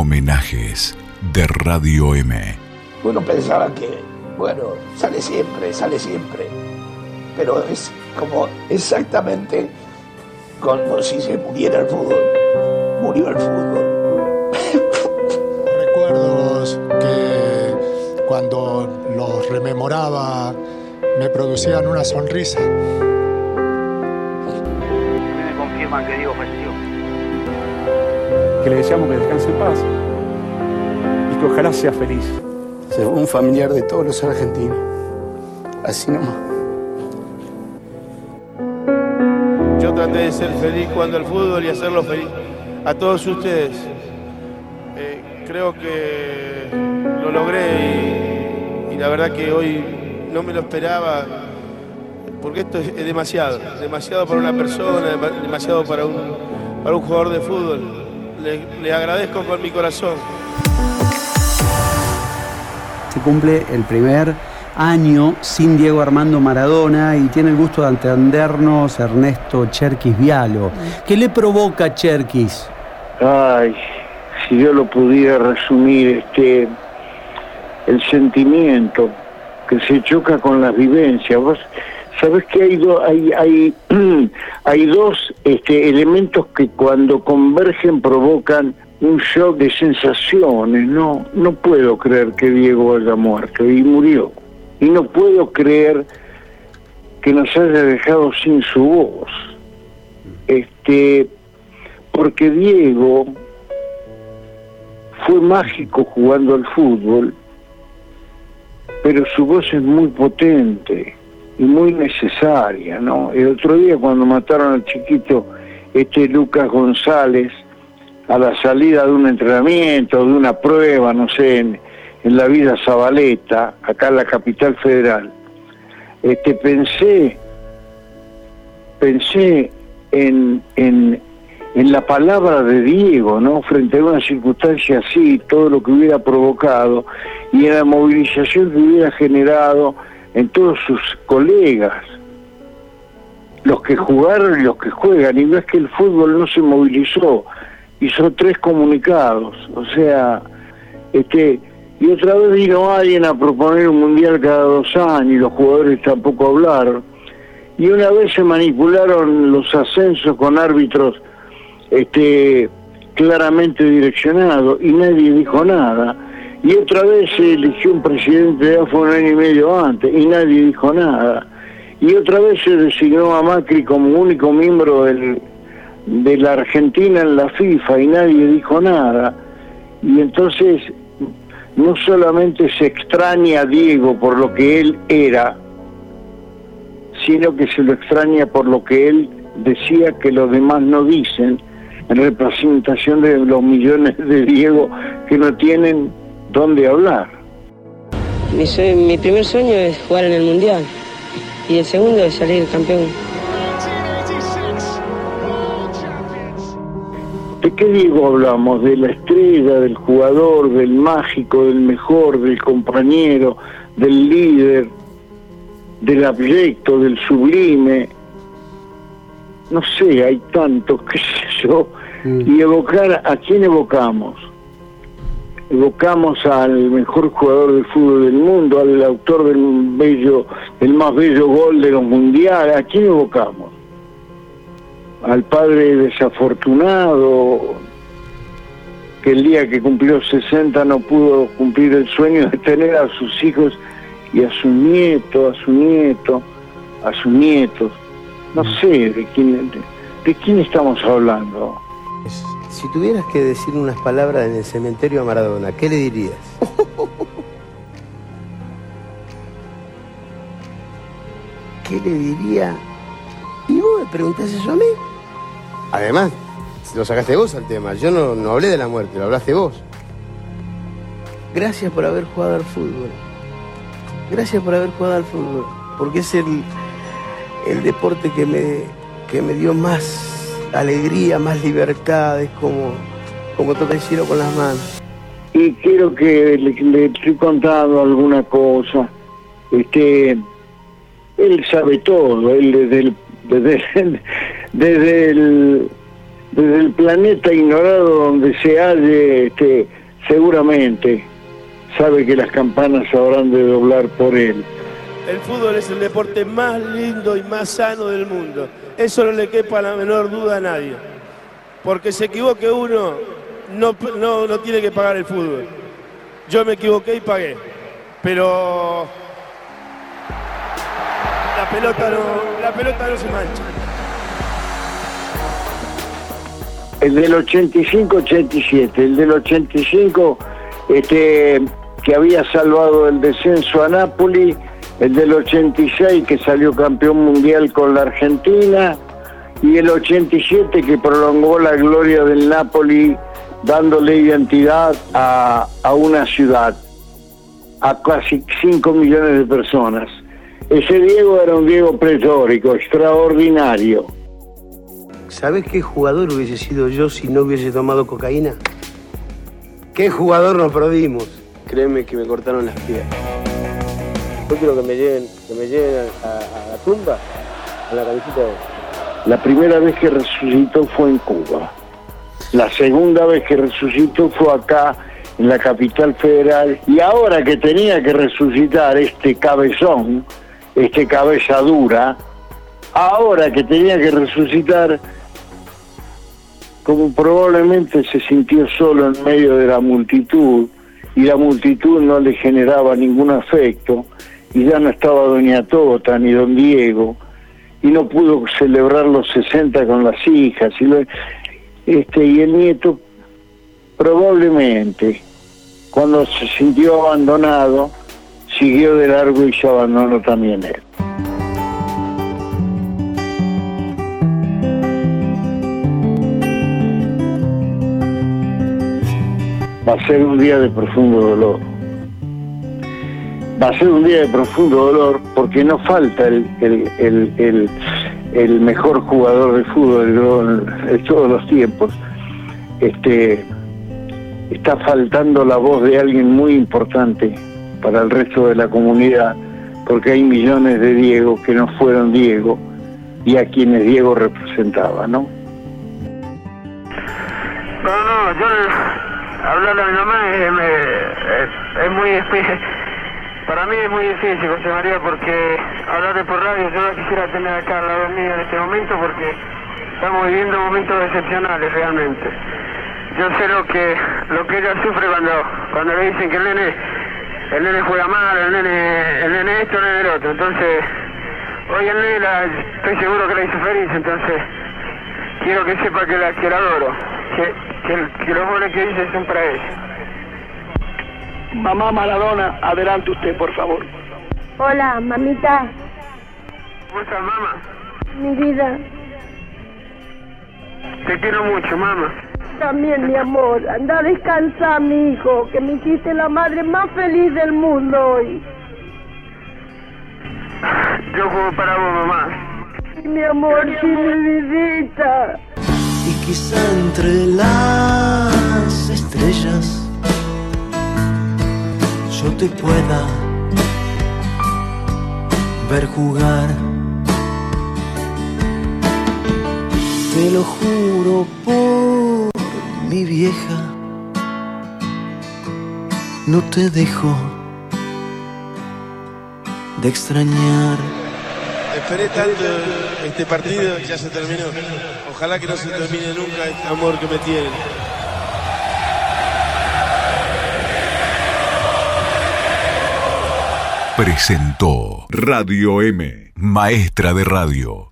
Homenajes de Radio M. Uno pensaba que, bueno, sale siempre, sale siempre. Pero es como exactamente como si se muriera el fútbol. Murió el fútbol. Recuerdos que cuando los rememoraba me producían una sonrisa. Me confirman que Diego falleció. Que le deseamos que descanse en paz y que ojalá sea feliz. Ser un familiar de todos los argentinos. Así nomás. Yo traté de ser feliz jugando al fútbol y hacerlo feliz a todos ustedes. Eh, creo que lo logré y, y la verdad que hoy no me lo esperaba porque esto es, demasiado, demasiado para una persona, dema- demasiado para un, para un jugador de fútbol. Le, le agradezco con mi corazón. Se cumple el primer año sin Diego Armando Maradona y tiene el gusto de atendernos Ernesto Cherkis Vialo. ¿Qué le provoca Cherkis? Ay, si yo lo pudiera resumir, este, el sentimiento que se choca con las vivencias. Vos sabés que hay, do- hay, hay, hay dos este, elementos que cuando convergen provocan un shock de sensaciones. No, no puedo creer que Diego haya muerto y murió. Y no puedo creer que nos haya dejado sin su voz. Este, porque Diego fue mágico jugando al fútbol, pero su voz es muy potente y muy necesaria, ¿no? El otro día cuando mataron al chiquito este Lucas González a la salida de un entrenamiento, de una prueba, no sé, en, la vida Zabaleta, acá en la capital federal, este pensé pensé en, en, en la palabra de Diego, ¿no? Frente a una circunstancia así, todo lo que hubiera provocado y en la movilización que hubiera generado en todos sus colegas, los que jugaron y los que juegan, y no es que el fútbol no se movilizó, hizo tres comunicados, o sea, este, y otra vez vino alguien a proponer un mundial cada dos años y los jugadores tampoco hablaron. Y una vez se manipularon los ascensos con árbitros este, claramente direccionados y nadie dijo nada. Y otra vez se eligió un presidente de hace un año y medio antes y nadie dijo nada. Y otra vez se designó a Macri como único miembro de la Argentina en la FIFA y nadie dijo nada. Y entonces no solamente se extraña a Diego por lo que él era, sino que se lo extraña por lo que él decía que los demás no dicen, en representación de los millones de Diego que no tienen dónde hablar. Mi, sue- mi primer sueño es jugar en el Mundial y el segundo es salir campeón. ¿De qué Diego hablamos? De la estrella, del jugador, del mágico, del mejor, del compañero, del líder, del abyecto, del sublime. No sé, hay tantos, qué sé yo. Y evocar, ¿a quién evocamos? Evocamos al mejor jugador de fútbol del mundo, al autor del bello, del más bello gol de los mundiales. ¿A quién evocamos? al padre desafortunado que el día que cumplió 60 no pudo cumplir el sueño de tener a sus hijos y a su nieto, a su nieto, a sus nietos. No sé de quién, de, de quién estamos hablando. Si tuvieras que decir unas palabras en el cementerio a Maradona, ¿qué le dirías? ¿Qué le diría? ¿Y vos me preguntás eso a mí? Además, lo sacaste vos al tema. Yo no, no hablé de la muerte, lo hablaste vos. Gracias por haber jugado al fútbol. Gracias por haber jugado al fútbol. Porque es el, el deporte que me, que me dio más alegría, más libertad. Es como, como tocar el cielo con las manos. Y quiero que le, le estoy contando alguna cosa. Este, él sabe todo, él desde el, desde, el- desde el, desde el planeta ignorado donde se halle, este, seguramente sabe que las campanas habrán de doblar por él. El fútbol es el deporte más lindo y más sano del mundo. Eso no le quepa la menor duda a nadie. Porque se equivoque uno, no, no, no tiene que pagar el fútbol. Yo me equivoqué y pagué. Pero la pelota no, la pelota no se mancha. El del 85-87, el del 85 este, que había salvado el descenso a Nápoles, el del 86 que salió campeón mundial con la Argentina y el 87 que prolongó la gloria del Napoli dándole identidad a, una ciudad, a casi 5 millones de personas. Ese Diego era un Diego pretórico, extraordinario. ¿Sabes qué jugador hubiese sido yo si no hubiese tomado cocaína? ¿Qué jugador nos perdimos? Créeme que me cortaron las piernas. Yo quiero que me lleven, que me lleven a, la tumba, a la cabecita de... La primera vez que resucitó fue en Cuba. La segunda vez que resucitó fue acá, en la capital federal. Y ahora que tenía que resucitar este cabezón, este cabeza dura, ahora que tenía que resucitar, como probablemente se sintió solo en medio de la multitud, y la multitud no le generaba ningún afecto, y ya no estaba doña Tota ni don Diego, y no pudo celebrar los 60 con las hijas y, este el nieto probablemente cuando se sintió abandonado siguió de largo y se abandonó también él. Va a ser un día de profundo dolor. Va a ser un día de profundo dolor porque no falta el, el, el, mejor jugador de fútbol de, todos los tiempos. Este, está faltando la voz de alguien muy importante para el resto de la comunidad, porque hay millones de Diego que no fueron Diego y a quienes Diego representaba, ¿no? No, no, yo hablarle a mi mamá es, es- es. Para mí es muy difícil, José María, porque hablarle por radio yo la quisiera tener acá al lado mío en este momento porque estamos viviendo momentos excepcionales realmente. Yo sé lo que lo que ella sufre cuando cuando le dicen que el nene el nene juega mal, el nene el nene esto, el nene el otro. Entonces, hoy el nene la- estoy seguro que la hizo feliz, entonces quiero que sepa que la, que la adoro, que, que, que los goles que dice son para ella. Mamá Maradona, adelante usted, por favor. Hola, mamita, ¿Cómo estás, mamá? mi vida. Te quiero mucho, mamá. También, mi amor. Anda a descansar, mi hijo, que me hiciste la madre más feliz del mundo hoy. Yo juego para vos, mamá. Sí, mi amor, sí, mi vidita. y quizá entre las estrellas yo te pueda ver jugar. Te lo juro por mi vieja, no te dejo de extrañar. Esperé tanto este partido, ya se terminó. Ojalá que no se termine nunca este amor que me tienen. Presentó Radio M, Maestra de Radio.